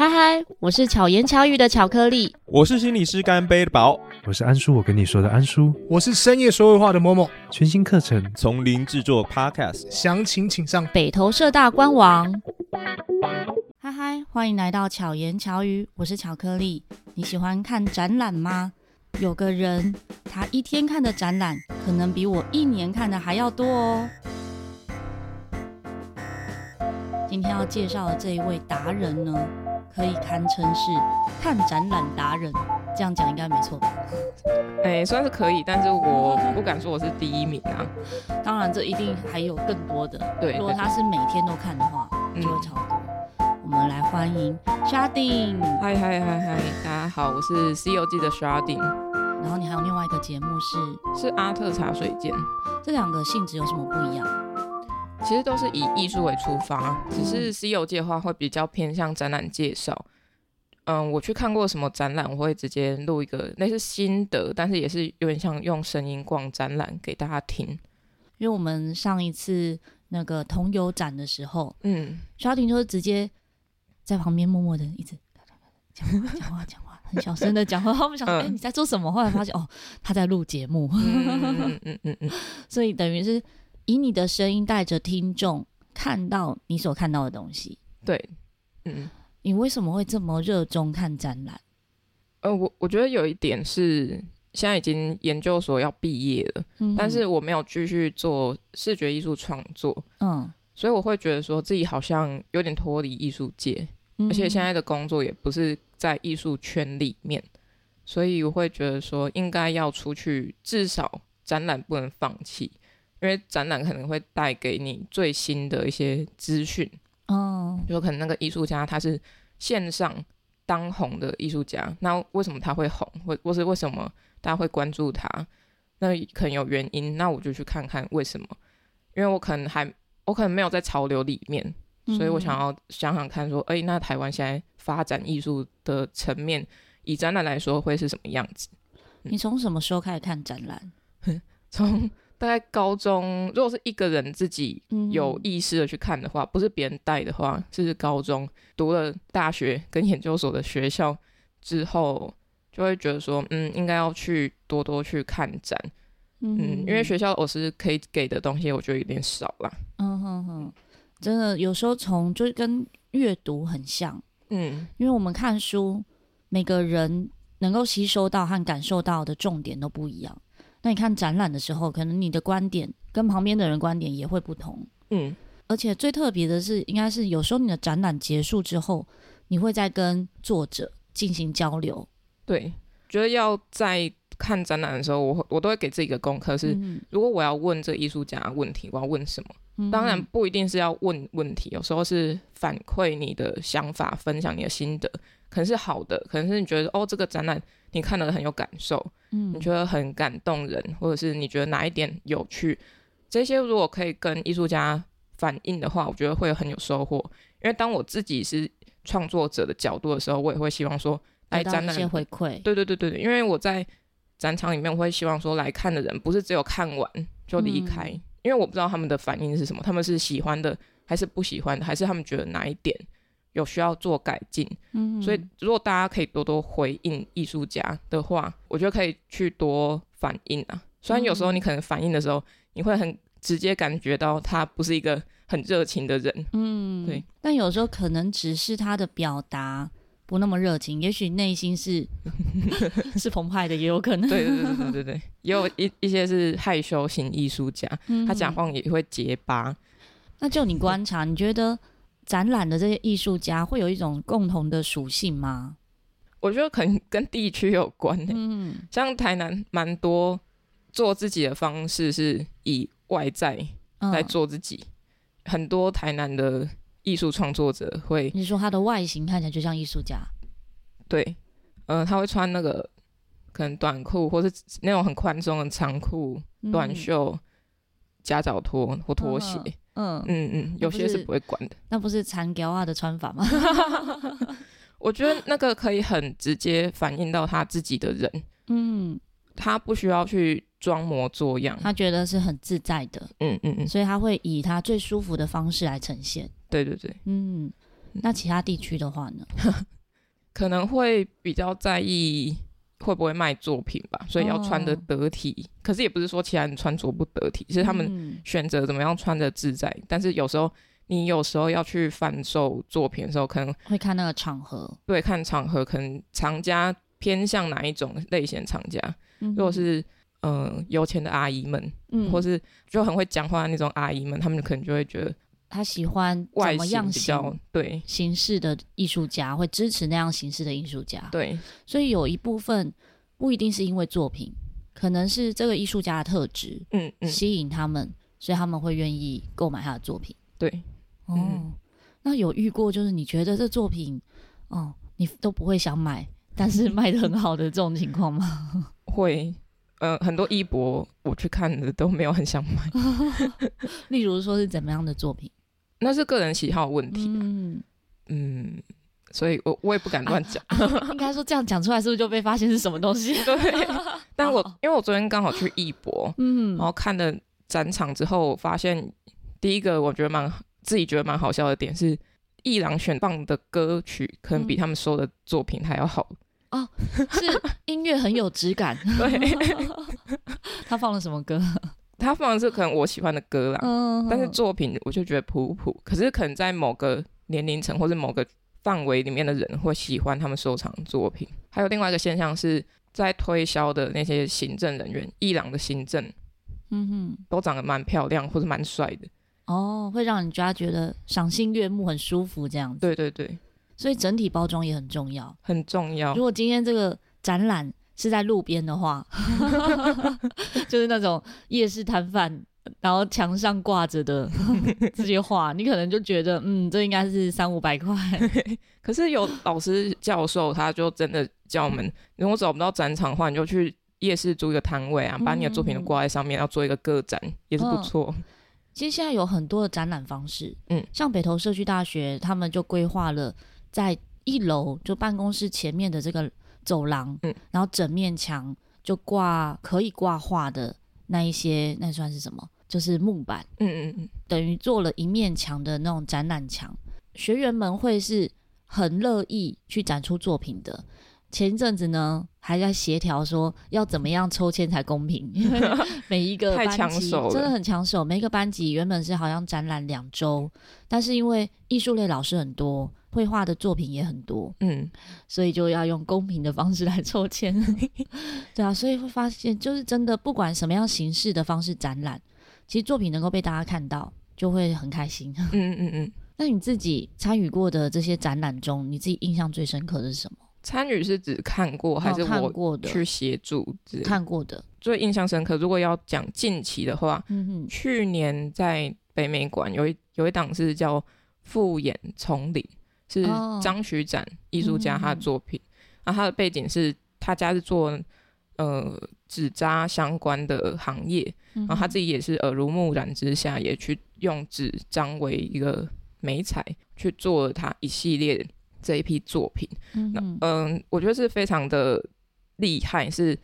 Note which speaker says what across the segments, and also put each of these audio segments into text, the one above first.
Speaker 1: 嗨嗨，我是巧言巧语的巧克力，
Speaker 2: 我是心理师干杯的宝，
Speaker 3: 我是安叔，我跟你说的安叔，
Speaker 4: 我是深夜说会话的某某。
Speaker 3: 全新课程
Speaker 2: 从零制作 Podcast，
Speaker 4: 详情请上
Speaker 1: 北投社大官网。嗨嗨，欢迎来到巧言巧语，我是巧克力。你喜欢看展览吗？有个人，他一天看的展览，可能比我一年看的还要多哦。今天要介绍的这一位达人呢，可以堪称是看展览达人，这样讲应该没错吧？
Speaker 5: 哎、欸，算是可以，但是我不敢说我是第一名啊。
Speaker 1: 当然，这一定还有更多的。
Speaker 5: 对，
Speaker 1: 如果他是每天都看的
Speaker 5: 话，
Speaker 1: 就会超多。嗯、我们来欢迎 Sharding。
Speaker 5: 嗨嗨嗨嗨，大家好，我是《C 游记》的 Sharding。
Speaker 1: 然后你还有另外一个节目是？
Speaker 5: 是阿特茶水间。
Speaker 1: 这两个性质有什么不一样？
Speaker 5: 其实都是以艺术为出发，只是《西游记》的话会比较偏向展览介绍。嗯，我去看过什么展览，我会直接录一个类似心得，但是也是有点像用声音逛展览给大家听。
Speaker 1: 因为我们上一次那个同游展的时候，
Speaker 5: 嗯
Speaker 1: ，Chardin 就是直接在旁边默默的一直讲话、讲话、讲话，很小声的讲话。我们想说，哎、嗯，你在做什么？后来发现，哦，他在录节目。
Speaker 5: 嗯嗯嗯嗯，
Speaker 1: 所以等于是以你的声音带着听众看到你所看到的东西。
Speaker 5: 对，嗯。
Speaker 1: 你为什么会这么热衷看展览？
Speaker 5: 呃，我我觉得有一点是，现在已经研究所要毕业了，嗯、但是我没有继续做视觉艺术创作，嗯，所以我会觉得说自己好像有点脱离艺术界，嗯、而且现在的工作也不是在艺术圈里面，所以我会觉得说应该要出去，至少展览不能放弃，因为展览可能会带给你最新的一些资讯。哦，有可能那个艺术家他是线上当红的艺术家，那为什么他会红？或或是为什么大家会关注他？那可能有原因，那我就去看看为什么。因为我可能还我可能没有在潮流里面，所以我想要想想看，说，哎、欸，那台湾现在发展艺术的层面，以展览来说会是什么样子？
Speaker 1: 你从什么时候开始看展览？
Speaker 5: 从大概高中，如果是一个人自己有意识的去看的话，嗯、不是别人带的话，就是高中读了大学跟研究所的学校之后，就会觉得说，嗯，应该要去多多去看展，嗯，嗯，因为学校老师可以给的东西，我觉得有点少了。
Speaker 1: 嗯哼哼，真的有时候从就是跟阅读很像，嗯，因为我们看书，每个人能够吸收到和感受到的重点都不一样。那你看展览的时候，可能你的观点跟旁边的人观点也会不同，嗯，而且最特别的是，应该是有时候你的展览结束之后，你会再跟作者进行交流。
Speaker 5: 对，觉得要在看展览的时候，我我都会给自己一个功课，是如果我要问这个艺术家问题，我要问什么？嗯、当然不一定是要问问题，有时候是反馈你的想法，分享你的心得，可能是好的，可能是你觉得哦，这个展览你看了很有感受。嗯，你觉得很感动人，或者是你觉得哪一点有趣，这些如果可以跟艺术家反映的话，我觉得会很有收获。因为当我自己是创作者的角度的时候，我也会希望说来展
Speaker 1: 览，回馈。
Speaker 5: 对对对对对，因为我在展场里面，我会希望说来看的人不是只有看完就离开，嗯、因为我不知道他们的反应是什么，他们是喜欢的还是不喜欢的，还是他们觉得哪一点。有需要做改进，嗯，所以如果大家可以多多回应艺术家的话，我觉得可以去多反应啊。虽然有时候你可能反应的时候，你会很直接感觉到他不是一个很热情的人，嗯，对。
Speaker 1: 但有时候可能只是他的表达不那么热情，也许内心是 是澎湃的，也有可能。
Speaker 5: 对对对对对对，也有一一些是害羞型艺术家，嗯、他讲话也会结巴。
Speaker 1: 那就你观察，你觉得？展览的这些艺术家会有一种共同的属性吗？
Speaker 5: 我觉得可能跟地区有关、欸。嗯，像台南蛮多做自己的方式是以外在来做自己，嗯、很多台南的艺术创作者会。
Speaker 1: 你说他的外形看起来就像艺术家？
Speaker 5: 对，嗯、呃，他会穿那个可能短裤，或是那种很宽松的长裤、短袖、夹脚拖或拖鞋。嗯嗯嗯嗯，有些是不会管的，
Speaker 1: 那不是残胶啊的穿法吗？
Speaker 5: 我觉得那个可以很直接反映到他自己的人，嗯，他不需要去装模作样，
Speaker 1: 他觉得是很自在的，嗯嗯嗯，所以他会以他最舒服的方式来呈现。
Speaker 5: 对对对，
Speaker 1: 嗯，那其他地区的话呢？
Speaker 5: 可能会比较在意会不会卖作品吧，所以要穿得得体。哦、可是也不是说其他人穿着不得体，是他们选择怎么样穿的自在。嗯、但是有时候你有时候要去贩售作品的时候，可能
Speaker 1: 会看那个场合。
Speaker 5: 对，看场合，可能厂家偏向哪一种类型厂家？嗯、如果是嗯、呃、有钱的阿姨们，嗯，或是就很会讲话的那种阿姨们，他们可能就会觉得。
Speaker 1: 他喜欢怎么样形
Speaker 5: 对
Speaker 1: 形式的艺术家，会支持那样形式的艺术家。
Speaker 5: 对，
Speaker 1: 所以有一部分不一定是因为作品，可能是这个艺术家的特质，嗯嗯，吸引他们，所以他们会愿意购买他的作品。
Speaker 5: 对，
Speaker 1: 哦，嗯、那有遇过就是你觉得这作品，哦，你都不会想买，但是卖的很好的这种情况吗？
Speaker 5: 会，呃，很多艺博我去看的都没有很想买，
Speaker 1: 例如说是怎么样的作品？
Speaker 5: 那是个人喜好问题，嗯嗯，所以我我也不敢
Speaker 1: 乱讲。应该说这样讲出来，是不是就被发现是什么东西？
Speaker 5: 对。但我因为我昨天刚好去艺博，嗯，然后看了展场之后，发现第一个我觉得蛮自己觉得蛮好笑的点是，艺廊选放的歌曲可能比他们收的作品还要好
Speaker 1: 哦，是音乐很有质感。
Speaker 5: 对，
Speaker 1: 他放了什么歌？
Speaker 5: 他放的是可能我喜欢的歌啦，嗯、但是作品我就觉得普普。可是可能在某个年龄层或者某个范围里面的人会喜欢他们收藏的作品。还有另外一个现象是在推销的那些行政人员，伊朗的行政，嗯哼，都长得蛮漂亮或者蛮帅的。
Speaker 1: 哦，会让人家觉得赏心悦目，很舒服这样子。
Speaker 5: 对对对，
Speaker 1: 所以整体包装也很重要，
Speaker 5: 很重要。
Speaker 1: 如果今天这个展览。是在路边的话，就是那种夜市摊贩，然后墙上挂着的 这些画，你可能就觉得，嗯，这应该是三五百块。
Speaker 5: 可是有老师教授，他就真的叫我们，如果找不到展场的话，你就去夜市租一个摊位啊，把你的作品都挂在上面，要做一个个展，也是不错。
Speaker 1: 其实现在有很多的展览方式，嗯，像北投社区大学，他们就规划了在一楼，就办公室前面的这个。走廊，嗯，然后整面墙就挂可以挂画的那一些，那算是什么？就是木板，嗯嗯嗯，等于做了一面墙的那种展览墙。学员们会是很乐意去展出作品的。前一阵子呢，还在协调说要怎么样抽签才公平，因 为每一个班级真的很抢手。每一个班级原本是好像展览两周，但是因为艺术类老师很多。绘画的作品也很多，嗯，所以就要用公平的方式来抽签，对啊，所以会发现就是真的，不管什么样形式的方式展览，其实作品能够被大家看到，就会很开心。嗯嗯嗯嗯。那你自己参与过的这些展览中，你自己印象最深刻的是什么？
Speaker 5: 参与是指看过还是我过的去协助？
Speaker 1: 看过的
Speaker 5: 最印象深刻。如果要讲近期的话，嗯，去年在北美馆有一有一档是叫《复眼丛林》。是张徐展艺术家，他的作品，然后他的背景是他家是做呃纸扎相关的行业，然后他自己也是耳濡目染之下，也去用纸张为一个媒材去做了他一系列这一批作品。那嗯，我觉得是非常的厉害，是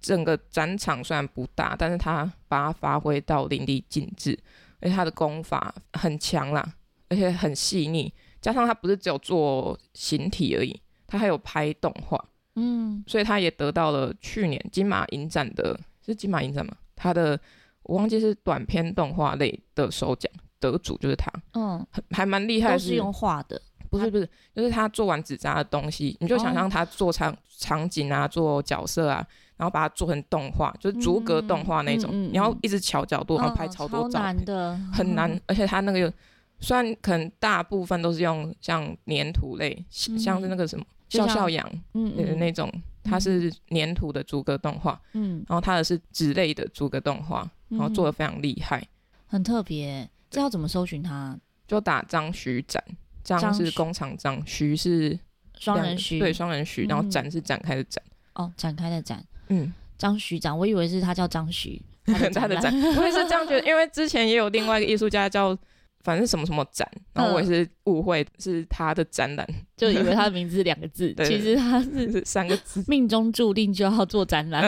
Speaker 5: 整个展场虽然不大，但是他把它发挥到淋漓尽致，而且他的功法很强啦，而且很细腻。加上他不是只有做形体而已，他还有拍动画，嗯，所以他也得到了去年金马影展的，是金马影展吗？他的我忘记是短片动画类的首奖得主就是他，嗯，还蛮厉害
Speaker 1: 都是用画的，
Speaker 5: 不是不是，就是他做完纸扎的东西，你就想象他做场场景啊，做角色啊，然后把它做成动画，就是逐格动画那种，然后一直调角度，然后拍超多照，难的，很难，而且他那个。虽然可能大部分都是用像粘土类，嗯、像是那个什么笑笑羊，嗯嗯。那种，它是粘土的逐格动画，嗯，然后它的是纸类的逐格动画，然后做的非常厉害，
Speaker 1: 很特别。这要怎么搜寻他？
Speaker 5: 就打张徐展，张是工厂张，徐是
Speaker 1: 双人徐，
Speaker 5: 对，双人徐，然后展是展开的展，
Speaker 1: 哦，展开的展，嗯，张徐展，我以为是他叫张徐，
Speaker 5: 他的展，我也是这样觉得，因为之前也有另外一个艺术家叫。反正什么什么展，然后我也是误会是他的展览，
Speaker 1: 就以为他的名字是两个字，其实他是
Speaker 5: 三个字，
Speaker 1: 命中注定就要做展览，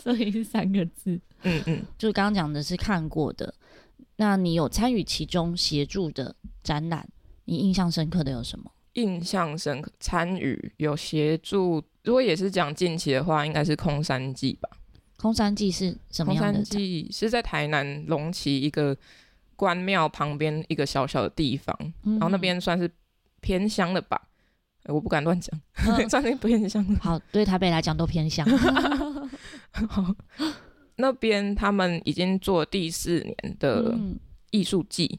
Speaker 1: 所以是三个字。嗯嗯，就是刚刚讲的是看过的，那你有参与其中协助的展览，你印象深刻的有什么？
Speaker 5: 印象深刻，参与有协助。如果也是讲近期的话，应该是空山祭吧。
Speaker 1: 空山祭是什么样的？
Speaker 5: 空山祭是在台南龙崎一个关庙旁边一个小小的地方，嗯、然后那边算是偏乡的吧。我不敢乱讲，嗯、算是偏乡的。
Speaker 1: 好，对台北来讲都偏乡。
Speaker 5: 好，那边他们已经做第四年的艺术季，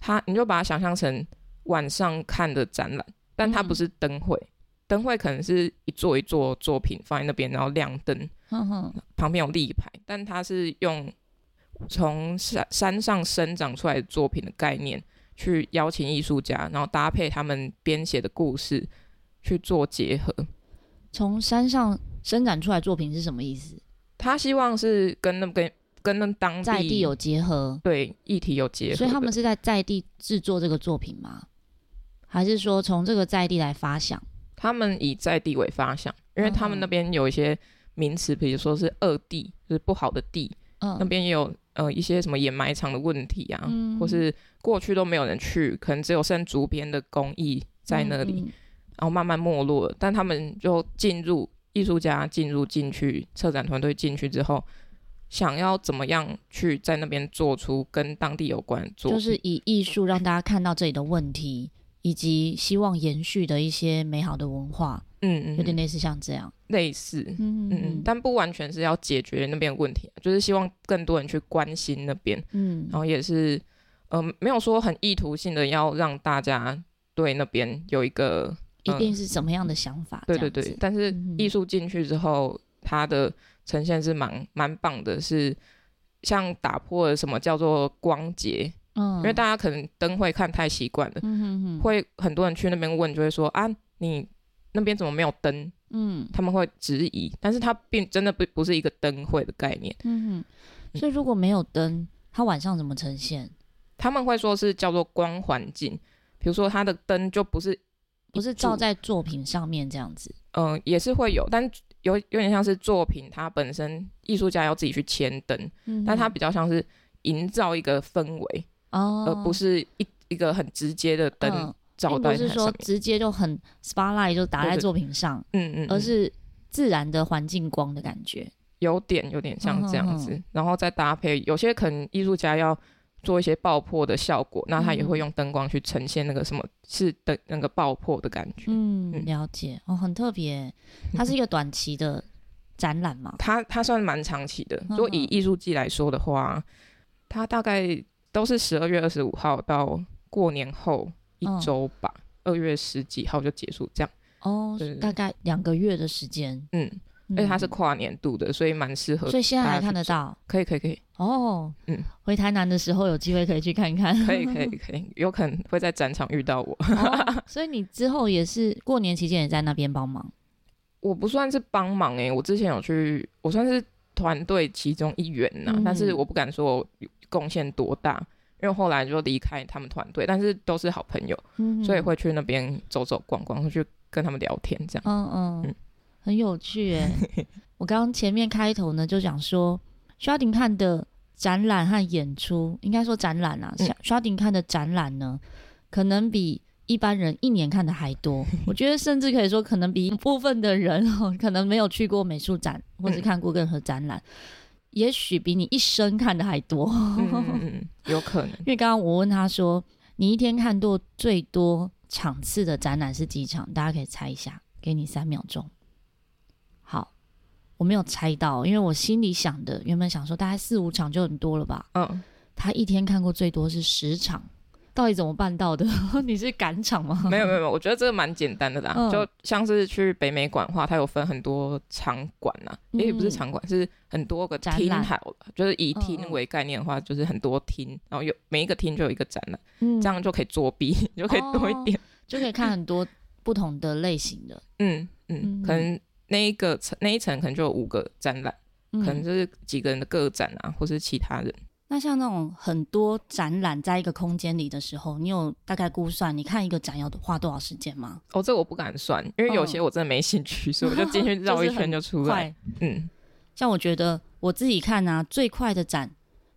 Speaker 5: 他、你就把它想象成晚上看的展览，但它不是灯会。灯会可能是一座一座作品放在那边，然后亮灯，呵呵旁边有立牌，但它是用从山山上生长出来的作品的概念去邀请艺术家，然后搭配他们编写的故事去做结合。
Speaker 1: 从山上生长出来作品是什么意思？
Speaker 5: 他希望是跟那跟跟那当地
Speaker 1: 在地有结合，
Speaker 5: 对议题有结合，
Speaker 1: 所以他们是在在地制作这个作品吗？还是说从这个在地来发想？
Speaker 5: 他们以在地为发想，因为他们那边有一些名词，比如说是恶地，就是不好的地。嗯，那边也有呃一些什么掩埋场的问题啊，嗯、或是过去都没有人去，可能只有剩竹编的工艺在那里，然后慢慢没落了。但他们就进入艺术家进入进去，策展团队进去之后，想要怎么样去在那边做出跟当地有关的作，
Speaker 1: 就是以艺术让大家看到这里的问题。以及希望延续的一些美好的文化，嗯嗯，有点类似像这样，
Speaker 5: 类似，嗯嗯嗯，但不完全是要解决那边的问题，就是希望更多人去关心那边，嗯，然后也是，呃，没有说很意图性的要让大家对那边有一个、
Speaker 1: 呃、一定是什么样的想法，
Speaker 5: 对对对，但是艺术进去之后，它的呈现是蛮蛮棒的，是像打破了什么叫做光节。嗯，因为大家可能灯会看太习惯了，嗯哼哼，会很多人去那边问，就会说啊，你那边怎么没有灯？嗯，他们会质疑，但是它并真的不不是一个灯会的概念，嗯
Speaker 1: 哼，所以如果没有灯，它晚上怎么呈现？
Speaker 5: 他们会说是叫做光环境，比如说它的灯就不是
Speaker 1: 不是照在作品上面这样子，
Speaker 5: 嗯、呃，也是会有，但有有点像是作品它本身艺术家要自己去牵灯，嗯，但它比较像是营造一个氛围。哦，而不是一一个很直接的灯照在、嗯、不是说
Speaker 1: 直接就很 spotlight 就打在作品上，嗯嗯，而是自然的环境光的感觉，
Speaker 5: 有点有点像这样子，然后再搭配有些可能艺术家要做一些爆破的效果，那他也会用灯光去呈现那个什么是的那个爆破的感觉，
Speaker 1: 嗯，了解。哦，很特别，它是一个短期的展览嘛，
Speaker 5: 它它算蛮长期的，如果以艺术季来说的话，它大概。都是十二月二十五号到过年后一周吧，二、哦、月十几号就结束这样。
Speaker 1: 哦，大概两个月的时间。
Speaker 5: 嗯，而且它是跨年度的，所以蛮适合。
Speaker 1: 所以现在还看得到？
Speaker 5: 可以，可以，可以。
Speaker 1: 哦，嗯，回台南的时候有机会可以去看看。
Speaker 5: 可以，可以，可以，有可能会在展场遇到我。
Speaker 1: 哦、所以你之后也是过年期间也在那边帮忙？
Speaker 5: 我不算是帮忙诶、欸，我之前有去，我算是团队其中一员呐，嗯、但是我不敢说我。贡献多大？因为后来就离开他们团队，但是都是好朋友，嗯、所以会去那边走走逛逛，会去跟他们聊天，这样。嗯嗯，嗯
Speaker 1: 很有趣哎。我刚刚前面开头呢就讲说，刷顶看的展览和演出，应该说展览啊，刷刷顶看的展览呢，可能比一般人一年看的还多。我觉得甚至可以说，可能比一部分的人哦可能没有去过美术展，或者看过任何展览。嗯也许比你一生看的还多，
Speaker 5: 嗯，有可能。
Speaker 1: 因为刚刚我问他说，你一天看多最多场次的展览是几场？大家可以猜一下，给你三秒钟。好，我没有猜到，因为我心里想的原本想说大概四五场就很多了吧。嗯，他一天看过最多是十场。到底怎么办到的？你是赶场吗？
Speaker 5: 没有没有没有，我觉得这个蛮简单的啦。嗯、就像是去北美馆的话，它有分很多场馆呐，也、嗯、不是场馆，是很多个厅，好了，就是以厅为概念的话，就是很多厅，嗯、然后有每一个厅就有一个展览，嗯、这样就可以作弊，就可以多一点，哦、
Speaker 1: 就可以看很多不同的类型的。
Speaker 5: 嗯嗯，可能那一个层那一层可能就有五个展览，嗯、可能就是几个人的个展啊，或是其他人。
Speaker 1: 那像那种很多展览在一个空间里的时候，你有大概估算你看一个展要花多少时间吗？
Speaker 5: 哦，这我不敢算，因为有些我真的没兴趣，哦、所以我就进去绕一圈就出来。嗯，
Speaker 1: 像我觉得我自己看啊，最快的展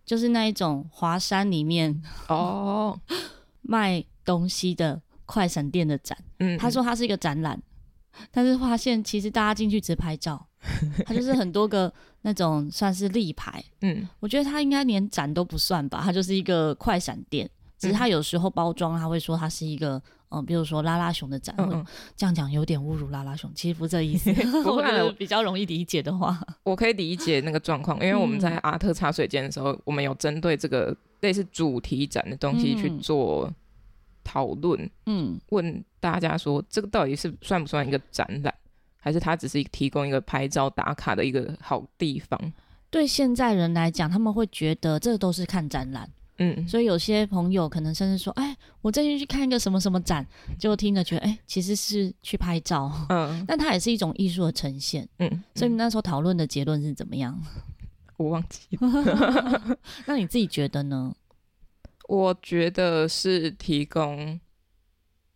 Speaker 1: 就是那一种华山里面哦 卖东西的快闪店的展。嗯，他说他是一个展览，但是发现其实大家进去只拍照，它就是很多个那种算是立牌。嗯，我觉得它应该连展都不算吧，它就是一个快闪店。只是它有时候包装，他会说它是一个，嗯、呃，比如说拉拉熊的展，嗯嗯，这样讲有点侮辱拉拉熊，其实不是这意思。我觉得比较容易理解的话，
Speaker 5: 我可以理解那个状况，因为我们在阿特茶水间的时候，嗯、我们有针对这个类似主题展的东西去做讨论，嗯，问大家说这个到底是算不算一个展览，还是它只是提供一个拍照打卡的一个好地方？
Speaker 1: 对现在人来讲，他们会觉得这都是看展览。嗯，所以有些朋友可能甚至说：“哎，我最近去看一个什么什么展，就听着觉得，哎，其实是去拍照。嗯，但它也是一种艺术的呈现。嗯，所以你那时候讨论的结论是怎么样？
Speaker 5: 我忘记了。
Speaker 1: 那你自己觉得呢？
Speaker 5: 我觉得是提供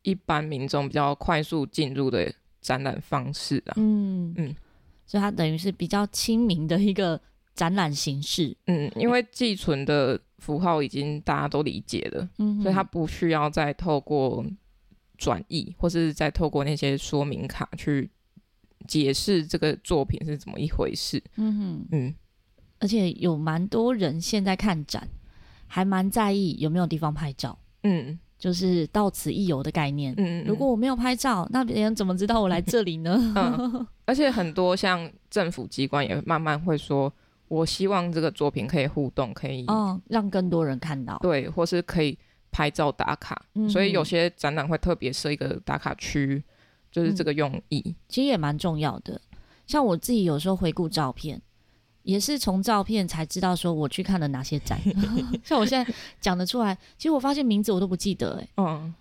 Speaker 5: 一般民众比较快速进入的展览方式啊。嗯
Speaker 1: 嗯，所以它等于是比较亲民的一个展览形式。
Speaker 5: 嗯，因为寄存的。符号已经大家都理解了，嗯哼，所以它不需要再透过转译，或是再透过那些说明卡去解释这个作品是怎么一回事。嗯哼，嗯，
Speaker 1: 而且有蛮多人现在看展，还蛮在意有没有地方拍照。嗯，就是到此一游的概念。嗯嗯，如果我没有拍照，那别人怎么知道我来这里呢？
Speaker 5: 嗯，而且很多像政府机关也慢慢会说。我希望这个作品可以互动，可以
Speaker 1: 哦，让更多人看到，
Speaker 5: 对，或是可以拍照打卡，嗯、所以有些展览会特别设一个打卡区，就是这个用意。嗯、
Speaker 1: 其实也蛮重要的。像我自己有时候回顾照片，也是从照片才知道说我去看了哪些展。像我现在讲得出来，其实我发现名字我都不记得哎。嗯，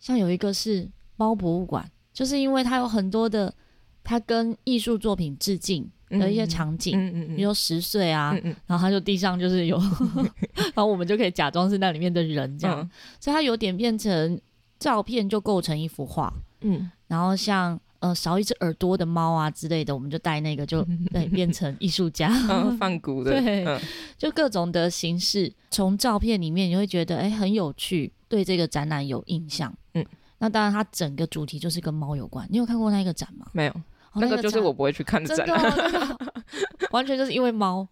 Speaker 1: 像有一个是猫博物馆，就是因为它有很多的，它跟艺术作品致敬。的一些场景，嗯嗯嗯、比如说十岁啊，嗯嗯、然后他就地上就是有，然后我们就可以假装是那里面的人这样，嗯、所以它有点变成照片就构成一幅画，嗯，然后像呃少一只耳朵的猫啊之类的，我们就带那个就 对变成艺术家，
Speaker 5: 放鼓的，
Speaker 1: 对，嗯、就各种的形式，从照片里面你会觉得哎很有趣，对这个展览有印象，嗯，那当然它整个主题就是跟猫有关，你有看过那个展吗？
Speaker 5: 没有。那个就是我不会去看的展，
Speaker 1: 完全就是因为猫，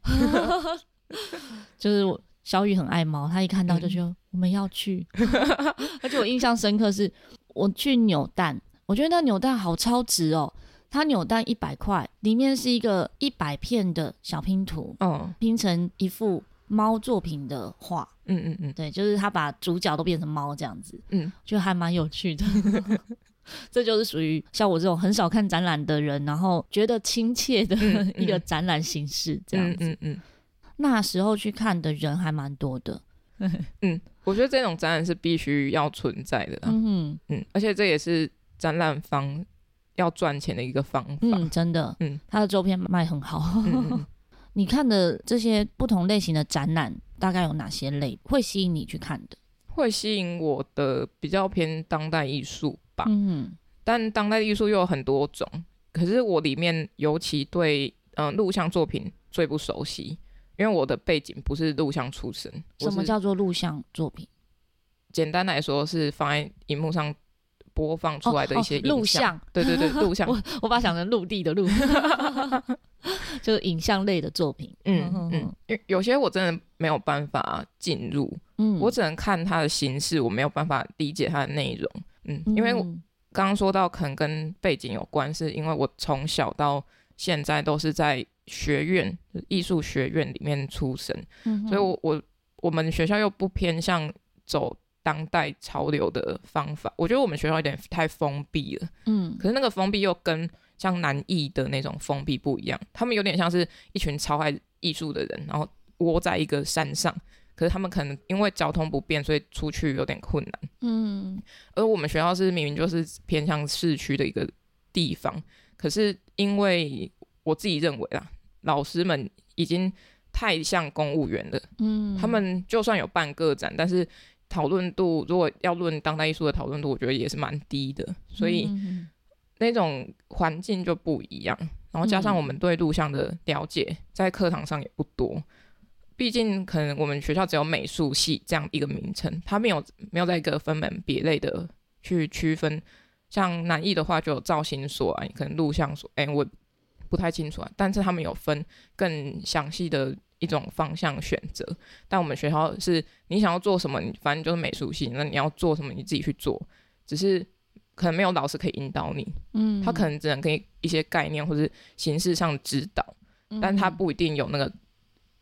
Speaker 1: 就是小雨很爱猫，他一看到就说我们要去，而且我印象深刻是，我去扭蛋，我觉得那扭蛋好超值哦，它扭蛋一百块，里面是一个一百片的小拼图，嗯，拼成一幅猫作品的画，嗯嗯嗯，对，就是他把主角都变成猫这样子，嗯，就还蛮有趣的。这就是属于像我这种很少看展览的人，然后觉得亲切的 一个展览形式，这样子。嗯嗯，嗯，嗯，那时候去看的人还蛮多的。
Speaker 5: 嗯，我觉得这种展览是必须要存在的。嗯嗯，而且这也是展览方要赚钱的一个方法。
Speaker 1: 嗯，真的。嗯，他的周边卖很好。嗯、你看的这些不同类型的展览，大概有哪些类会吸引你去看的？
Speaker 5: 会吸引我的比较偏当代艺术。吧，嗯，但当代艺术又有很多种，可是我里面尤其对嗯录像作品最不熟悉，因为我的背景不是录像出身。
Speaker 1: 什么叫做录像作品？
Speaker 5: 简单来说是放在荧幕上播放出来的一些录像。对对对，录像。我
Speaker 1: 我把它想成陆地的陆，就是影像类的作品。嗯
Speaker 5: 嗯，有有些我真的没有办法进入，嗯，我只能看它的形式，我没有办法理解它的内容。嗯，因为我刚刚说到可能跟背景有关，是因为我从小到现在都是在学院艺术学院里面出生，嗯、所以我我我们学校又不偏向走当代潮流的方法，我觉得我们学校有点太封闭了，嗯，可是那个封闭又跟像南艺的那种封闭不一样，他们有点像是一群超爱艺术的人，然后窝在一个山上。可是他们可能因为交通不便，所以出去有点困难。嗯，而我们学校是明明就是偏向市区的一个地方，可是因为我自己认为啦，老师们已经太像公务员了。嗯，他们就算有办个展，但是讨论度如果要论当代艺术的讨论度，我觉得也是蛮低的。所以那种环境就不一样，然后加上我们对录像的了解，在课堂上也不多。毕竟可能我们学校只有美术系这样一个名称，它没有没有在一个分门别类的去区分。像南艺的话，就有造型所啊，可能录像所，哎、欸，我不太清楚啊。但是他们有分更详细的一种方向选择。但我们学校是，你想要做什么，你反正就是美术系，那你要做什么，你自己去做。只是可能没有老师可以引导你，嗯，他可能只能给一些概念或者形式上指导，嗯、但他不一定有那个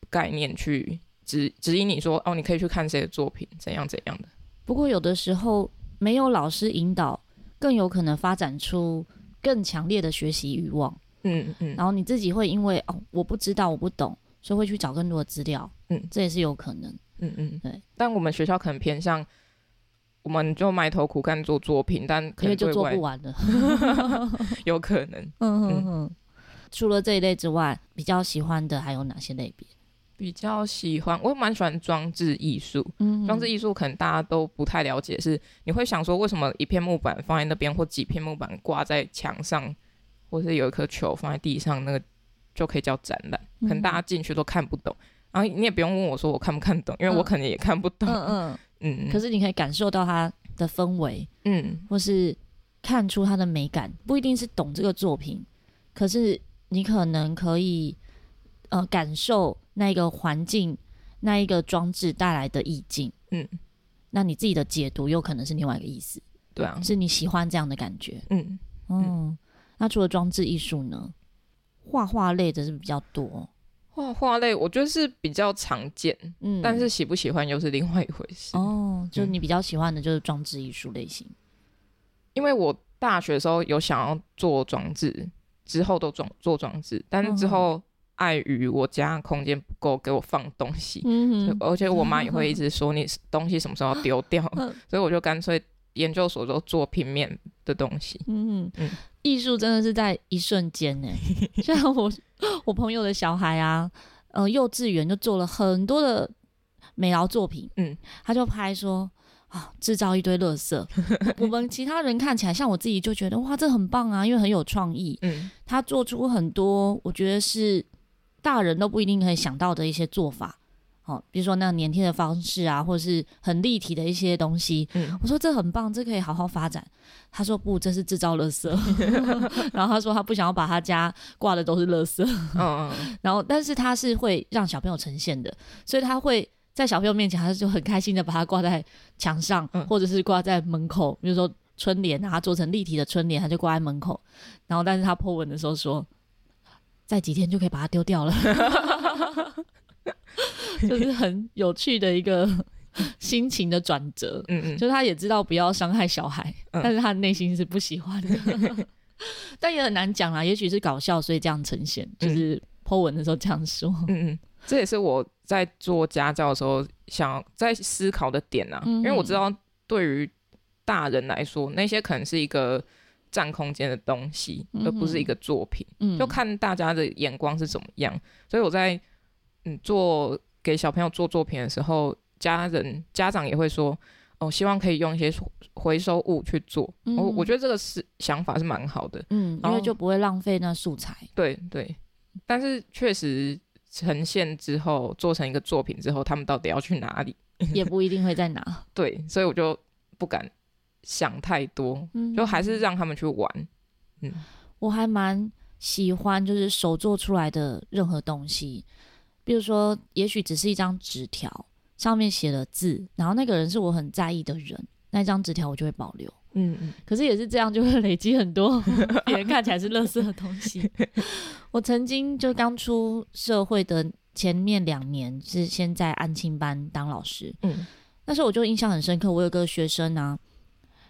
Speaker 5: 概念去指指引你说，哦，你可以去看谁的作品，怎样怎样的。
Speaker 1: 不过有的时候没有老师引导。更有可能发展出更强烈的学习欲望，嗯嗯，然后你自己会因为哦，我不知道，我不懂，所以会去找更多的资料，嗯，这也是有可能，
Speaker 5: 嗯嗯，对。但我们学校可能偏向，我们就埋头苦干做作品，但可能
Speaker 1: 因为就做不完了，
Speaker 5: 有可能，
Speaker 1: 嗯嗯嗯。除了这一类之外，比较喜欢的还有哪些类别？
Speaker 5: 比较喜欢，我蛮喜欢装置艺术。嗯，装置艺术可能大家都不太了解，是你会想说，为什么一片木板放在那边，或几片木板挂在墙上，或是有一颗球放在地上，那个就可以叫展览？可能大家进去都看不懂，然后你也不用问我说我看不看懂，因为我可能也看不懂。嗯嗯
Speaker 1: 嗯。可是你可以感受到它的氛围，嗯，或是看出它的美感，不一定是懂这个作品，可是你可能可以呃感受。那一个环境，那一个装置带来的意境，嗯，那你自己的解读有可能是另外一个意思，
Speaker 5: 对啊，
Speaker 1: 是你喜欢这样的感觉，嗯嗯。那除了装置艺术呢？画画类的是比较多，
Speaker 5: 画画类我觉得是比较常见，嗯，但是喜不喜欢又是另外一回事。
Speaker 1: 哦，就你比较喜欢的就是装置艺术类型，
Speaker 5: 因为我大学的时候有想要做装置，之后都装做装置，但是之后。嗯。碍于我家空间不够给我放东西，嗯、哼。而且我妈也会 一直说你东西什么时候要丢掉，嗯、所以我就干脆研究所都做平面的东西。嗯
Speaker 1: 嗯，艺术真的是在一瞬间呢。像我 我朋友的小孩啊，呃，幼稚园就做了很多的美劳作品，嗯，他就拍说啊，制造一堆垃圾。我们其他人看起来，像我自己就觉得哇，这很棒啊，因为很有创意。嗯，他做出很多，我觉得是。大人都不一定可以想到的一些做法，哦，比如说那个粘贴的方式啊，或者是很立体的一些东西。嗯，我说这很棒，这可以好好发展。他说不，这是制造垃圾。然后他说他不想要把他家挂的都是垃圾。嗯嗯。然后，但是他是会让小朋友呈现的，所以他会在小朋友面前，他就很开心的把它挂在墙上，嗯、或者是挂在门口。比如说春联啊，他做成立体的春联，他就挂在门口。然后，但是他 po 文的时候说。再几天就可以把它丢掉了，就是很有趣的一个 心情的转折。嗯嗯，就是他也知道不要伤害小孩，嗯、但是他内心是不喜欢的。但也很难讲啊，也许是搞笑，所以这样呈现，就是 po 文的时候这样说。嗯嗯，
Speaker 5: 这也是我在做家教的时候想在思考的点啊，因为我知道对于大人来说，那些可能是一个。占空间的东西，而不是一个作品，嗯、就看大家的眼光是怎么样。所以我在嗯做给小朋友做作品的时候，家人家长也会说，哦，希望可以用一些回收物去做。我、嗯、我觉得这个是想法是蛮好的，
Speaker 1: 嗯，因为就不会浪费那素材。
Speaker 5: 对对，但是确实呈现之后，做成一个作品之后，他们到底要去哪里，
Speaker 1: 也不一定会在哪。
Speaker 5: 对，所以我就不敢。想太多，就还是让他们去玩。嗯，
Speaker 1: 我还蛮喜欢就是手做出来的任何东西，比如说，也许只是一张纸条，上面写了字，然后那个人是我很在意的人，那张纸条我就会保留。嗯嗯，可是也是这样，就会累积很多 别人看起来是垃圾的东西。我曾经就刚出社会的前面两年是先在安庆班当老师，嗯，那时候我就印象很深刻，我有个学生呢、啊。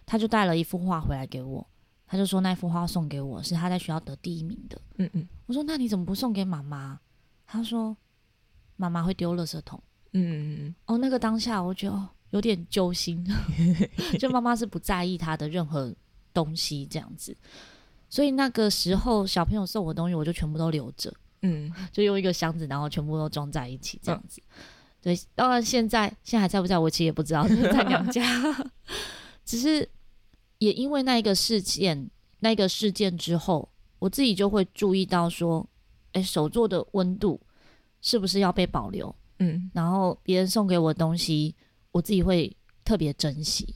Speaker 1: 他就带了一幅画回来给我，他就说那幅画送给我是他在学校得第一名的。嗯嗯，我说那你怎么不送给妈妈？他说妈妈会丢垃圾桶。嗯嗯哦，那个当下我觉得有点揪心，就妈妈是不在意他的任何东西这样子，所以那个时候小朋友送我东西，我就全部都留着。嗯，就用一个箱子，然后全部都装在一起这样子。嗯、对，当然现在现在还在不在我其实也不知道，就是在娘家。只是也因为那一个事件，那个事件之后，我自己就会注意到说，哎、欸，手做的温度是不是要被保留？嗯，然后别人送给我的东西，我自己会特别珍惜。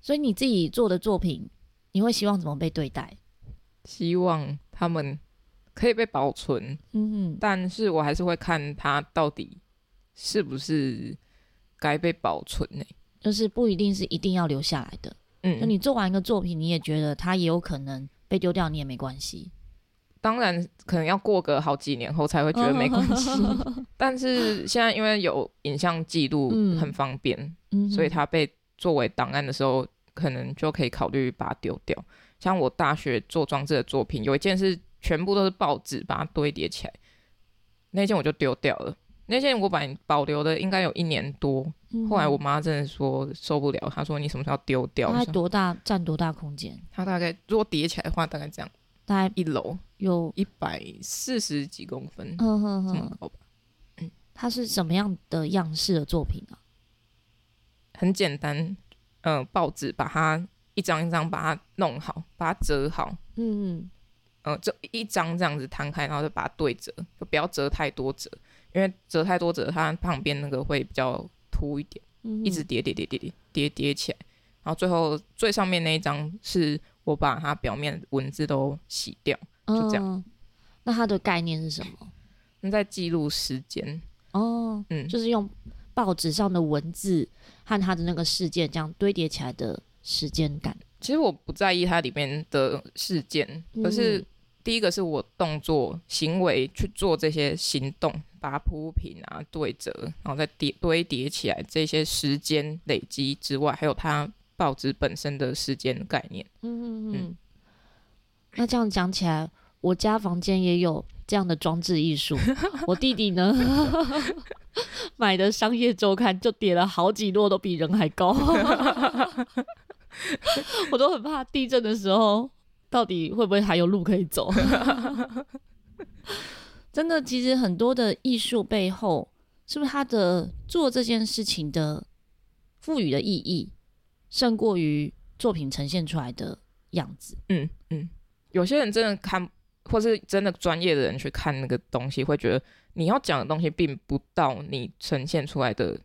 Speaker 1: 所以你自己做的作品，你会希望怎么被对待？
Speaker 5: 希望他们可以被保存，嗯，但是我还是会看他到底是不是该被保存呢？
Speaker 1: 就是不一定是一定要留下来的，嗯，就你做完一个作品，你也觉得它也有可能被丢掉，你也没关系。
Speaker 5: 当然，可能要过个好几年后才会觉得没关系。但是现在因为有影像记录很方便，嗯，所以它被作为档案的时候，可能就可以考虑把它丢掉。像我大学做装置的作品，有一件是全部都是报纸把它堆叠起来，那件我就丢掉了。那件我把保留的应该有一年多，后来我妈真的说受不了，她说你什么时候要丢掉？
Speaker 1: 它多大？占多大空间？
Speaker 5: 它大概如果叠起来的话，大概这样，大概一楼。有一百四十几公分，嗯哼哼，这么高吧？
Speaker 1: 嗯，它是什么样的样式的作品啊？
Speaker 5: 很简单，嗯、呃，报纸把它。一张一张把它弄好，把它折好，嗯嗯，呃，就一张这样子摊开，然后就把它对折，就不要折太多折，因为折太多折，它旁边那个会比较凸一点，嗯、一直叠叠叠叠叠叠叠起来，然后最后最上面那一张是我把它表面文字都洗掉，就这样。哦、
Speaker 1: 那它的概念是什么？
Speaker 5: 那在记录时间
Speaker 1: 哦，嗯，就是用报纸上的文字和它的那个事件这样堆叠起来的。时间感，
Speaker 5: 其实我不在意它里面的事件，可是第一个是我动作行为去做这些行动，把它铺平啊、对折，然后再叠堆叠起来，这些时间累积之外，还有它报纸本身的时间概念。嗯嗯嗯。
Speaker 1: 那这样讲起来，我家房间也有这样的装置艺术。我弟弟呢，买的商业周刊就叠了好几摞，都比人还高。我都很怕地震的时候，到底会不会还有路可以走？真的，其实很多的艺术背后，是不是他的做这件事情的赋予的意义，胜过于作品呈现出来的样子？
Speaker 5: 嗯嗯，有些人真的看，或是真的专业的人去看那个东西，会觉得你要讲的东西并不到你呈现出来的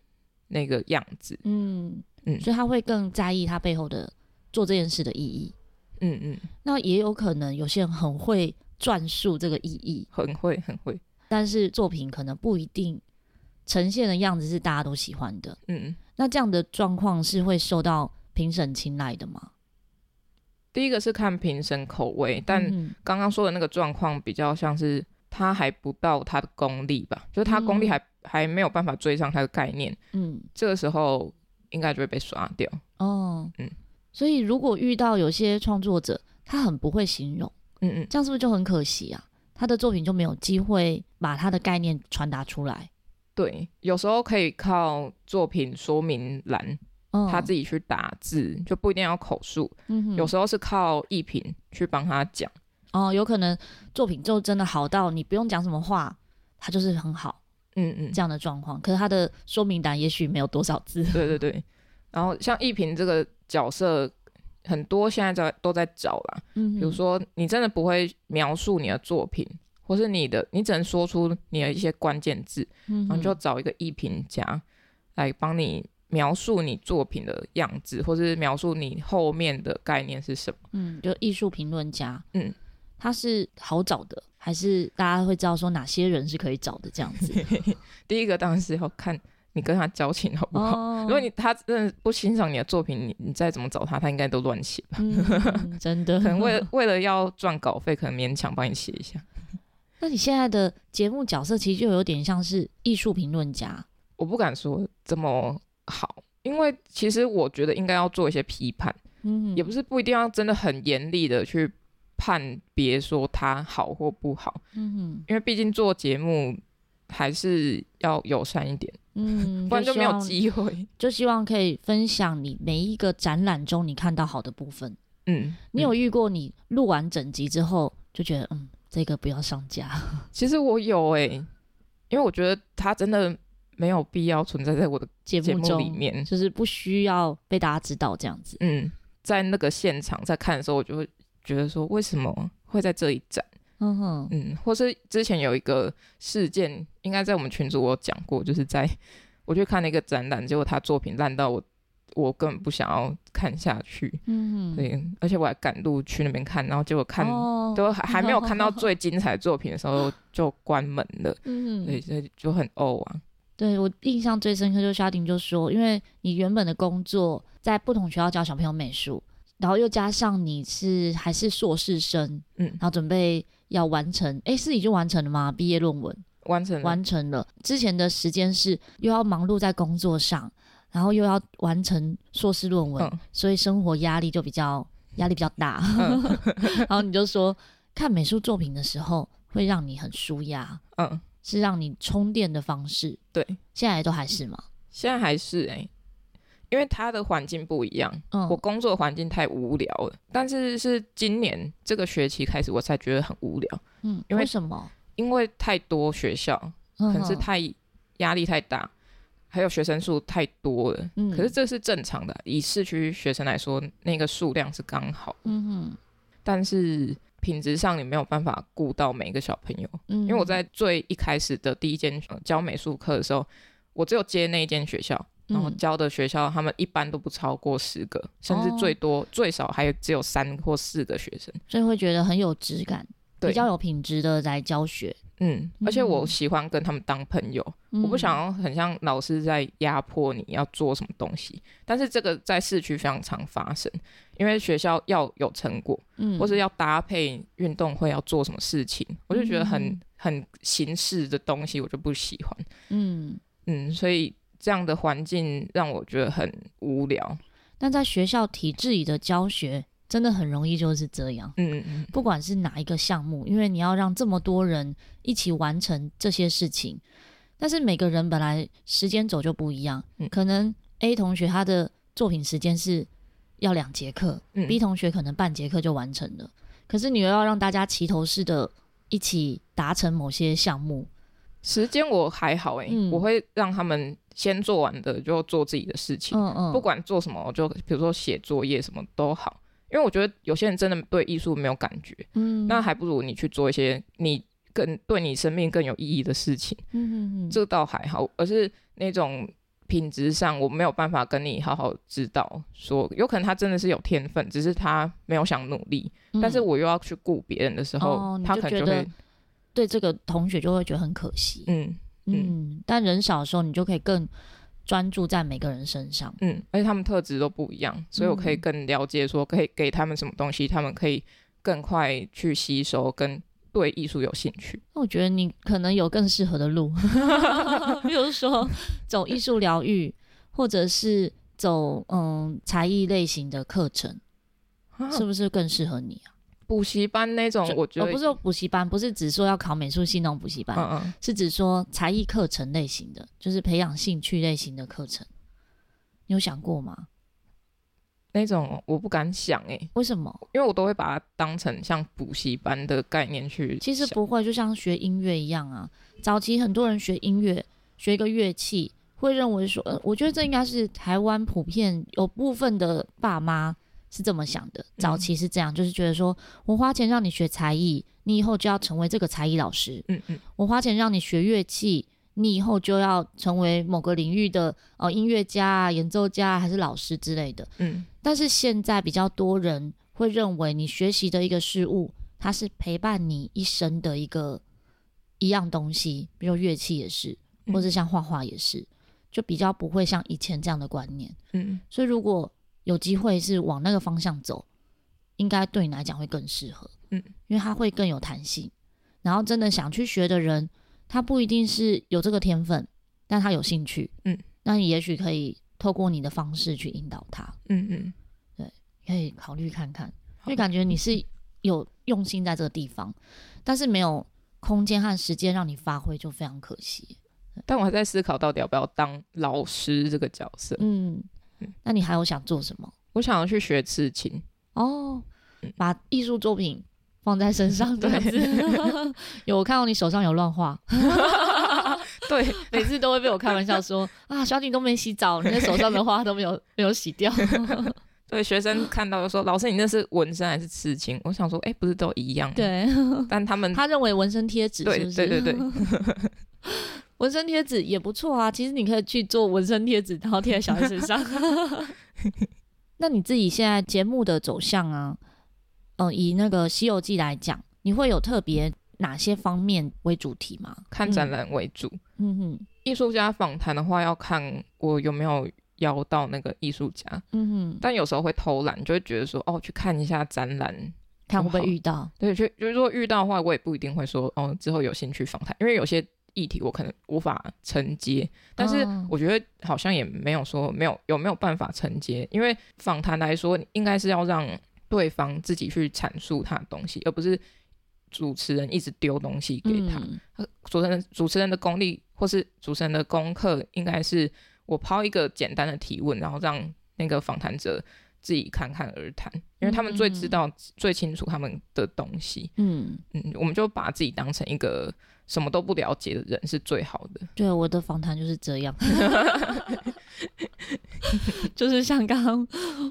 Speaker 5: 那个样子。嗯。嗯，
Speaker 1: 所以他会更在意他背后的做这件事的意义。嗯嗯，那也有可能有些人很会转述这个意义，
Speaker 5: 很会很会，
Speaker 1: 但是作品可能不一定呈现的样子是大家都喜欢的。嗯，那这样的状况是会受到评审青睐的吗？
Speaker 5: 第一个是看评审口味，但刚刚说的那个状况比较像是他还不到他的功力吧，就是他功力还、嗯、还没有办法追上他的概念。嗯，这个时候。应该就会被刷掉哦，
Speaker 1: 嗯，所以如果遇到有些创作者，他很不会形容，嗯嗯，这样是不是就很可惜啊？他的作品就没有机会把他的概念传达出来。
Speaker 5: 对，有时候可以靠作品说明栏，哦、他自己去打字，就不一定要口述。嗯哼，有时候是靠艺评去帮他讲。
Speaker 1: 哦，有可能作品就真的好到你不用讲什么话，他就是很好。嗯嗯，这样的状况，可是他的说明栏也许没有多少字。
Speaker 5: 对对对，然后像艺评这个角色，很多现在在都在找啦。嗯，比如说你真的不会描述你的作品，或是你的，你只能说出你的一些关键字，嗯，然后就找一个艺评家来帮你描述你作品的样子，或是描述你后面的概念是什么。嗯，
Speaker 1: 就艺术评论家。嗯。他是好找的，还是大家会知道说哪些人是可以找的这样子？
Speaker 5: 第一个当然是要看你跟他交情好不好。哦、如果你他真的不欣赏你的作品，你你再怎么找他，他应该都乱写吧？
Speaker 1: 嗯、真的，
Speaker 5: 可能为了 为了要赚稿费，可能勉强帮你写一下。
Speaker 1: 那你现在的节目角色其实就有点像是艺术评论家，
Speaker 5: 我不敢说这么好，因为其实我觉得应该要做一些批判，嗯，也不是不一定要真的很严厉的去。判别说他好或不好，嗯哼，因为毕竟做节目还是要友善一点，嗯，不然就没有机会。
Speaker 1: 就希望可以分享你每一个展览中你看到好的部分，嗯，你有遇过你录完整集之后就觉得，嗯，这个不要上架？
Speaker 5: 其实我有哎、欸，因为我觉得他真的没有必要存在在我的节目里面，
Speaker 1: 就是不需要被大家知道这样子。
Speaker 5: 嗯，在那个现场在看的时候，我就会。觉得说为什么会在这里展？嗯哼，嗯，或是之前有一个事件，应该在我们群组我有讲过，就是在我去看那个展览，结果他作品烂到我，我根本不想要看下去。嗯哼，对，而且我还赶路去那边看，然后结果看、哦、都还还没有看到 最精彩的作品的时候就关门了。嗯哼，对，所以就很呕啊。
Speaker 1: 对，我印象最深刻就是夏婷就说，因为你原本的工作在不同学校教小朋友美术，然后又加上你是还是硕士生，嗯，然后准备要完成，诶，是已经完成了吗？毕业论文
Speaker 5: 完成了，
Speaker 1: 完成了。之前的时间是又要忙碌在工作上，然后又要完成硕士论文，嗯、所以生活压力就比较压力比较大。嗯、然后你就说看美术作品的时候会让你很舒压，嗯。是让你充电的方式，
Speaker 5: 对，
Speaker 1: 现在都还是吗？
Speaker 5: 现在还是哎、欸，因为他的环境不一样，嗯，我工作环境太无聊了。但是是今年这个学期开始，我才觉得很无聊，
Speaker 1: 嗯，因为，为什么？
Speaker 5: 因为太多学校，可能是太压力太大，还有学生数太多了。嗯，可是这是正常的，以市区学生来说，那个数量是刚好，嗯哼，但是。品质上你没有办法顾到每一个小朋友，嗯，因为我在最一开始的第一间教美术课的时候，我只有接那一间学校，然后教的学校他们一般都不超过十个，嗯，甚至最多，哦，最少还有只有三或四个学生，
Speaker 1: 所以会觉得很有质感，比较有品质的在教学。
Speaker 5: 嗯，而且我喜欢跟他们当朋友，嗯、我不想要很像老师在压迫你要做什么东西。但是这个在市区非常常发生，因为学校要有成果，嗯，或是要搭配运动会要做什么事情，我就觉得很很形式的东西，我就不喜欢。嗯嗯，所以这样的环境让我觉得很无聊。
Speaker 1: 但在学校体制里的教学。真的很容易就是这样，嗯嗯嗯，不管是哪一个项目，因为你要让这么多人一起完成这些事情，但是每个人本来时间轴就不一样，嗯，可能 A 同学他的作品时间是要两节课，嗯，B 同学可能半节课就完成了，可是你又要让大家齐头式的一起达成某些项目，
Speaker 5: 时间我还好诶、欸嗯，我会让他们先做完的就做自己的事情，嗯嗯，不管做什么，就比如说写作业什么都好。因为我觉得有些人真的对艺术没有感觉，嗯，那还不如你去做一些你更对你生命更有意义的事情，嗯嗯嗯，这倒还好。而是那种品质上，我没有办法跟你好好指导，说有可能他真的是有天分，只是他没有想努力，嗯、但是我又要去顾别人的时候，哦、他可能就会
Speaker 1: 对这个同学就会觉得很可惜，嗯嗯，嗯，但人少的时候，你就可以更。专注在每个人身上，
Speaker 5: 嗯，而且他们特质都不一样，所以我可以更了解说，可以给他们什么东西，他们可以更快去吸收，跟对艺术有兴趣。
Speaker 1: 那我觉得你可能有更适合的路，比如说走艺术疗愈，或者是走嗯才艺类型的课程，是不是更适合你啊？
Speaker 5: 补习班那种，我觉得、
Speaker 1: 哦、不是说补习班，不是只说要考美术系那种补习班，嗯嗯，是指说才艺课程类型的，就是培养兴趣类型的课程。你有想过吗？
Speaker 5: 那种我不敢想诶、欸，
Speaker 1: 为什么？
Speaker 5: 因为我都会把它当成像补习班的概念去。
Speaker 1: 其实不会，就像学音乐一样啊。早期很多人学音乐，学一个乐器，会认为说，呃，我觉得这应该是台湾普遍有部分的爸妈。是这么想的，早期是这样，嗯、就是觉得说我花钱让你学才艺，你以后就要成为这个才艺老师。嗯嗯，我花钱让你学乐器，你以后就要成为某个领域的哦音乐家啊、演奏家还是老师之类的。嗯，但是现在比较多人会认为，你学习的一个事物，它是陪伴你一生的一个一样东西，比如乐器也是，或者像画画也是、嗯，就比较不会像以前这样的观念。嗯，所以如果有机会是往那个方向走，应该对你来讲会更适合，嗯，因为它会更有弹性。然后真的想去学的人，他不一定是有这个天分，但他有兴趣，嗯，那你也许可以透过你的方式去引导他，嗯嗯，对，可以考虑看看，因为感觉你是有用心在这个地方，但是没有空间和时间让你发挥，就非常可惜。
Speaker 5: 但我还在思考到底要不要当老师这个角色，嗯。
Speaker 1: 那你还有想做什么？
Speaker 5: 我想要去学刺青
Speaker 1: 哦，把艺术作品放在身上这样子。有我看到你手上有乱画，对，每次都会被我开玩笑说 啊，小景都没洗澡，你那手上的画都没有没有洗掉。
Speaker 5: 对，学生看到就说：“老师，你那是纹身还是刺青？”我想说：“哎、欸，不是都一样？”
Speaker 1: 对，
Speaker 5: 但他们
Speaker 1: 他认为纹身贴纸，
Speaker 5: 对对对对，
Speaker 1: 纹身贴纸也不错啊。其实你可以去做纹身贴纸，然后贴在小孩身上。那你自己现在节目的走向啊，嗯、呃，以那个《西游记》来讲，你会有特别哪些方面为主题吗？
Speaker 5: 看展览为主。
Speaker 1: 嗯哼，
Speaker 5: 艺术家访谈的话，要看我有没有邀到那个艺术家。嗯哼，但有时候会偷懒，就会觉得说，哦，去看一下展览，
Speaker 1: 看会不会遇到。
Speaker 5: 对，就就是说遇到的话，我也不一定会说，哦，之后有兴趣访谈，因为有些议题我可能无法承接。但是我觉得好像也没有说没有有没有办法承接，因为访谈来说，应该是要让对方自己去阐述他的东西，而不是。主持人一直丢东西给他，嗯、主持人主持人的功力或是主持人的功课，应该是我抛一个简单的提问，然后让那个访谈者自己侃侃而谈，因为他们最知道、嗯、最清楚他们的东西。嗯嗯，我们就把自己当成一个什么都不了解的人是最好的。
Speaker 1: 对，我的访谈就是这样，就是像刚刚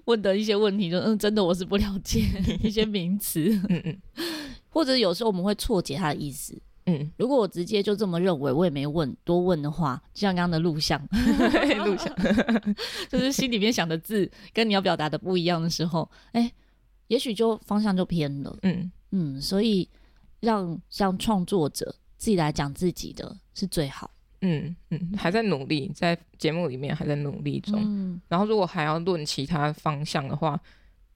Speaker 1: 问的一些问题，就嗯，真的我是不了解 一些名词。嗯嗯。或者有时候我们会错解他的意思，嗯，如果我直接就这么认为，我也没问多问的话，就像刚刚的录像，录像，就是心里面想的字跟你要表达的不一样的时候，哎、欸，也许就方向就偏了，嗯。嗯，所以让像创作者自己来讲自己的是最好，
Speaker 5: 嗯嗯，还在努力，在节目里面还在努力中，嗯，然后如果还要论其他方向的话，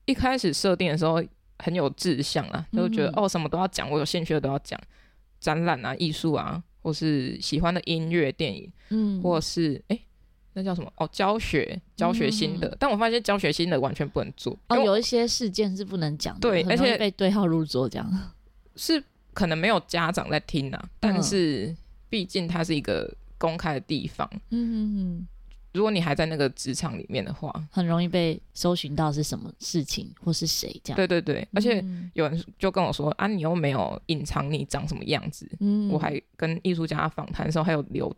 Speaker 5: 一开始设定的时候。很有志向啊，就觉得、嗯、哦，什么都要讲，我有兴趣的都要讲，展览啊、艺术啊，或是喜欢的音乐、电影，嗯，或是哎、欸，那叫什么？哦，教学、教学心得。嗯、但我发现教学心得完全不能做，
Speaker 1: 哦，有一些事件是不能讲的，
Speaker 5: 对，而且
Speaker 1: 被对号入座这样，
Speaker 5: 是可能没有家长在听啊，但是毕竟它是一个公开的地方，嗯嗯嗯。如果你还在那个职场里面的话，
Speaker 1: 很容易被搜寻到是什么事情或是谁这样。
Speaker 5: 对对对，而且有人就跟我说、嗯、啊，你又没有隐藏你长什么样子。嗯，我还跟艺术家访谈的时候，还有留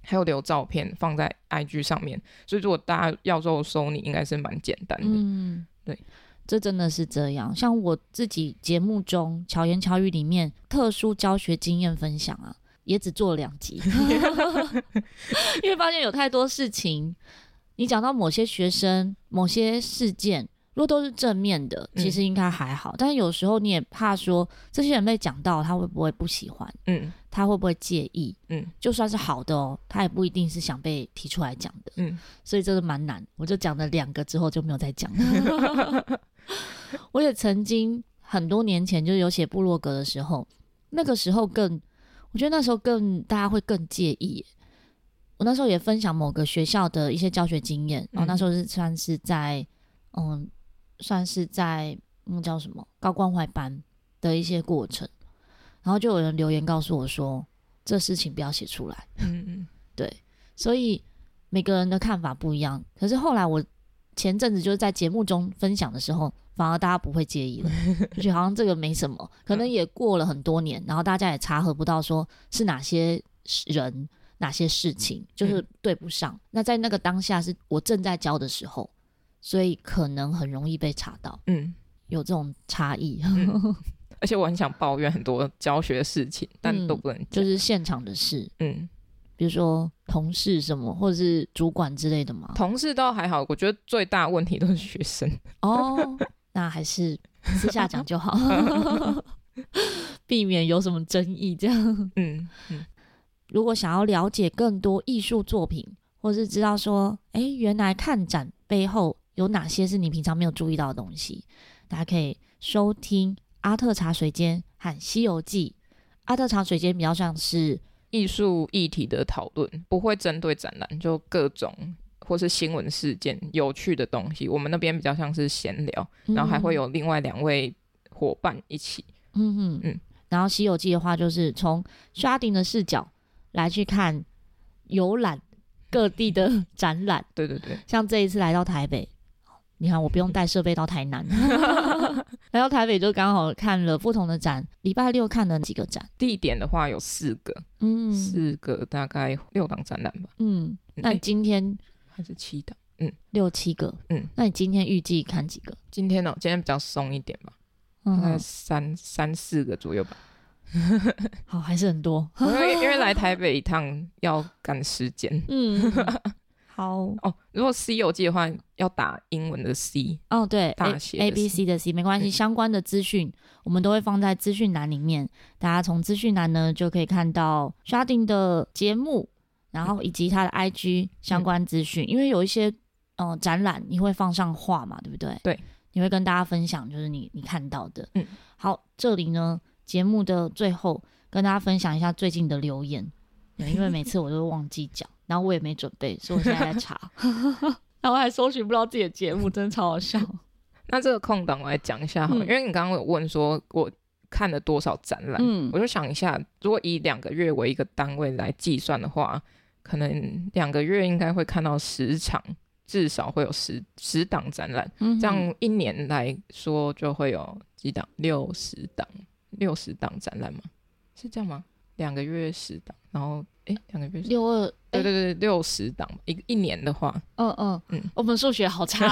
Speaker 5: 还有留照片放在 IG 上面，所以如果大家要肉搜你，应该是蛮简单的。嗯，对，
Speaker 1: 这真的是这样。像我自己节目中巧言巧语里面特殊教学经验分享啊。也只做了两集，因为发现有太多事情，你讲到某些学生、某些事件，如果都是正面的，其实应该还好。嗯、但是有时候你也怕说，这些人被讲到，他会不会不喜欢？嗯，他会不会介意？嗯，就算是好的哦，他也不一定是想被提出来讲的。嗯，所以这个蛮难。我就讲了两个之后就没有再讲了。我也曾经很多年前就有写部落格的时候，那个时候更。我觉得那时候更大家会更介意。我那时候也分享某个学校的一些教学经验，然后那时候是算是在嗯，算是在那叫什么高关怀班的一些过程，然后就有人留言告诉我说，这事情不要写出来。嗯嗯，对，所以每个人的看法不一样。可是后来我前阵子就是在节目中分享的时候。反而大家不会介意了，就觉得好像这个没什么，可能也过了很多年，然后大家也查核不到说是哪些人、哪些事情，就是对不上。那在那个当下是我正在教的时候，所以可能很容易被查到。嗯，有这种差异。
Speaker 5: 嗯，而且我很想抱怨很多教学的事情，但都不能，
Speaker 1: 就是现场的事。嗯，比如说同事什么，或者是主管之类的嘛。
Speaker 5: 同事倒还好，我觉得最大的问题都是学生。
Speaker 1: 哦。那还是私下讲就好，避免有什么争议。这样，嗯嗯。如果想要了解更多艺术作品，或是知道说，哎、欸，原来看展背后有哪些是你平常没有注意到的东西，大家可以收听阿特茶水间和《西游记》。阿特茶水间比较像是
Speaker 5: 艺术议题的讨论，不会针对展览，就各种。或是新闻事件、有趣的东西，我们那边比较像是闲聊，嗯、然后还会有另外两位伙伴一起。嗯
Speaker 1: 嗯嗯。然后《西游记》的话，就是从刷顶的视角来去看游览各地的展览。
Speaker 5: 对对对。
Speaker 1: 像这一次来到台北，你看我不用带设备到台南，来到台北就刚好看了不同的展。礼拜六看了几个展？
Speaker 5: 地点的话有四个，嗯，四个大概六档展览吧。
Speaker 1: 嗯，那今天。
Speaker 5: 还是七档，嗯，
Speaker 1: 六七个，嗯，那你今天预计看几个？
Speaker 5: 今天呢、喔？今天比较松一点吧，大概三三四个左右吧。
Speaker 1: 好，还是很多，
Speaker 5: 因为因为来台北一趟要赶时间。嗯，
Speaker 1: 好
Speaker 5: 哦。如果 C 有记的话，要打英文的 C。
Speaker 1: 哦，对，
Speaker 5: 大写
Speaker 1: A B C 的 C 没关系，相关的资讯我们都会放在资讯栏里面，大家从资讯栏呢就可以看到 Sharding 的节目，然后以及他的 IG 相关资讯，因为有一些。哦，展览你会放上画嘛，对不对？
Speaker 5: 对，
Speaker 1: 你会跟大家分享，就是你你看到的。
Speaker 5: 嗯，
Speaker 1: 好，这里呢，节目的最后跟大家分享一下最近的留言，因为每次我都会忘记讲，然后我也没准备，所以我现在在查，然后还搜寻不到自己的节目，真的超好笑。
Speaker 5: 那这个空档我来讲一下哈，嗯、因为你刚刚有问说我看了多少展览，嗯，我就想一下，如果以两个月为一个单位来计算的话，可能两个月应该会看到十场。至少会有十十档展览，嗯、这样一年来说就会有几档？六十档，六十档展览吗？是这样吗？两个月十档，然后诶，两个月
Speaker 1: 六二，
Speaker 5: 对对对，六十档，一一年的话，
Speaker 1: 嗯嗯嗯，我们数学好差，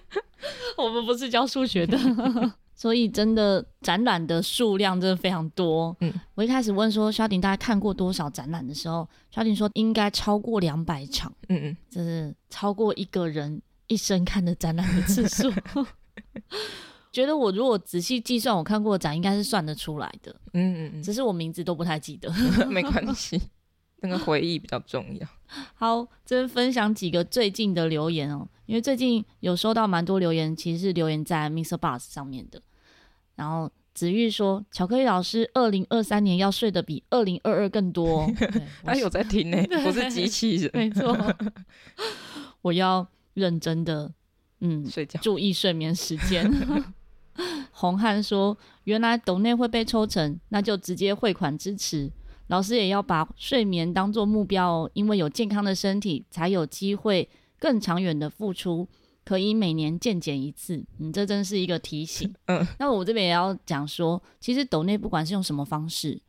Speaker 1: 我们不是教数学的。所以真的展览的数量真的非常多。嗯，我一开始问说 Chardin 大概看过多少展览的时候 Chardin 说应该超过两百场。嗯嗯，就是超过一个人一生看的展览的次数。觉得我如果仔细计算我看过的展，应该是算得出来的。嗯嗯嗯，只是我名字都不太记得。
Speaker 5: 没关系。那个回忆比较重要。
Speaker 1: 好，这边分享几个最近的留言哦，因为最近有收到蛮多留言，其实是留言在 MixerBox 上面的。然后子玉说：“巧克力老师，二零二三年要睡得比二零二二更多。”
Speaker 5: 他有在听呢，不是机器人，
Speaker 1: 没错。我要认真的，嗯，
Speaker 5: 睡觉，
Speaker 1: 注意睡眠时间。洪汉说：“原来斗内会被抽成，那就直接汇款支持。老师也要把睡眠当做目标哦，因为有健康的身体，才有机会更长远的付出。”可以每年健检一次，嗯，这真是一个提醒。嗯，那我这边也要讲说，其实抖内不管是用什么方式，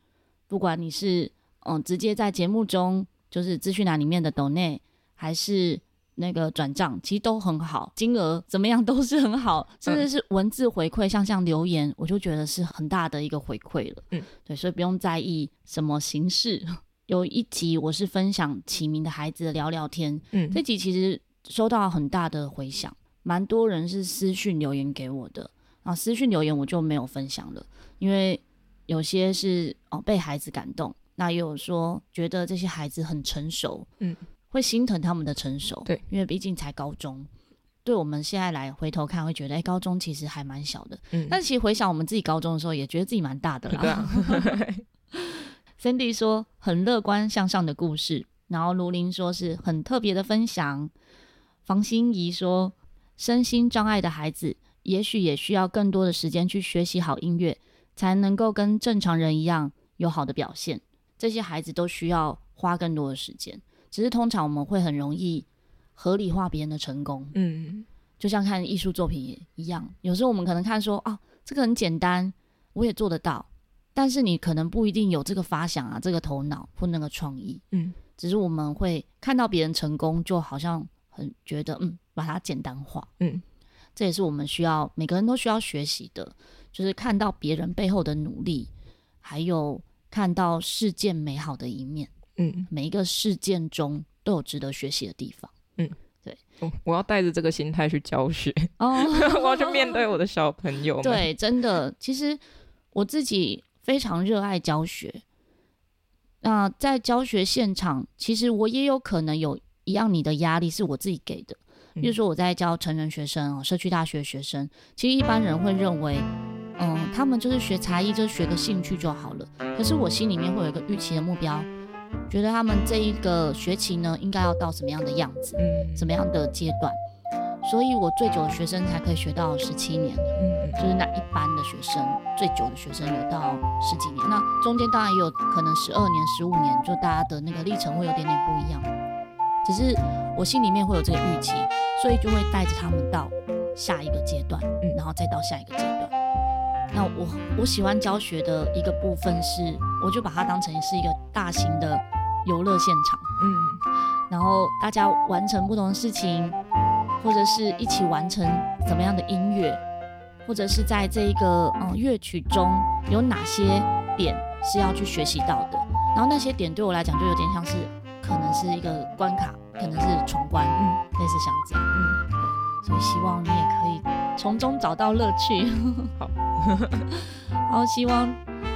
Speaker 1: 不管你是嗯直接在节目中就是资讯栏里面的抖内，还是那个转账，其实都很好，金额怎么样都是很好，甚至是文字回馈，像像留言，我就觉得是很大的一个回馈了。嗯，对，所以不用在意什么形式。有一集我是分享启明的孩子的聊聊天，嗯，这集其实。收到很大的回响，蛮多人是私讯留言给我的啊。私讯留言我就没有分享了，因为有些是哦被孩子感动，那也有说觉得这些孩子很成熟，嗯，会心疼他们的成熟，
Speaker 5: 对，
Speaker 1: 因为毕竟才高中，对我们现在来回头看会觉得，哎、欸，高中其实还蛮小的，嗯，但其实回想我们自己高中的时候，也觉得自己蛮大的啦。对啊。Cindy 说很乐观向上的故事，然后卢林说是很特别的分享。房心怡说：“身心障碍的孩子，也许也需要更多的时间去学习好音乐，才能够跟正常人一样有好的表现。这些孩子都需要花更多的时间。只是通常我们会很容易合理化别人的成功，嗯，就像看艺术作品也一样。有时候我们可能看说，啊，这个很简单，我也做得到，但是你可能不一定有这个发想啊，这个头脑或那个创意，嗯，只是我们会看到别人成功，就好像。”很觉得嗯，把它简单化，嗯，这也是我们需要每个人都需要学习的，就是看到别人背后的努力，还有看到世界美好的一面，嗯，每一个事件中都有值得学习的地方，嗯，对，
Speaker 5: 我我要带着这个心态去教学哦，我要去面对我的小朋友，
Speaker 1: 对，真的，其实我自己非常热爱教学，那在教学现场，其实我也有可能有。一样，你的压力是我自己给的。比如说，我在教成人学生哦，社区大学学生，其实一般人会认为，嗯，他们就是学才艺，就是学个兴趣就好了。可是我心里面会有一个预期的目标，觉得他们这一个学期呢，应该要到什么样的样子，什么样的阶段。所以我最久的学生才可以学到十七年，嗯就是那一般的学生最久的学生有到十几年。那中间当然也有可能十二年、十五年，就大家的那个历程会有点点不一样。只是我心里面会有这个预期，所以就会带着他们到下一个阶段，嗯，然后再到下一个阶段。那我我喜欢教学的一个部分是，我就把它当成是一个大型的游乐现场，嗯，然后大家完成不同的事情，或者是一起完成怎么样的音乐，或者是在这一个嗯乐曲中有哪些点是要去学习到的。然后那些点对我来讲就有点像是可能是一个关卡，可能是闯关，嗯，类似像这样，嗯，对，所以希望你也可以从中找到乐趣。
Speaker 5: 好，
Speaker 1: 好，希望。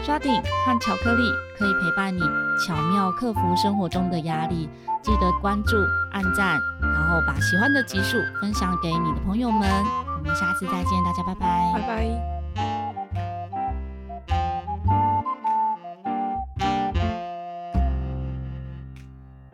Speaker 1: 抓顶和巧克力可以陪伴你巧妙克服生活中的压力。记得关注、按赞，然后把喜欢的集数分享给你的朋友们。我们下次再见，大家拜拜，
Speaker 5: 拜拜。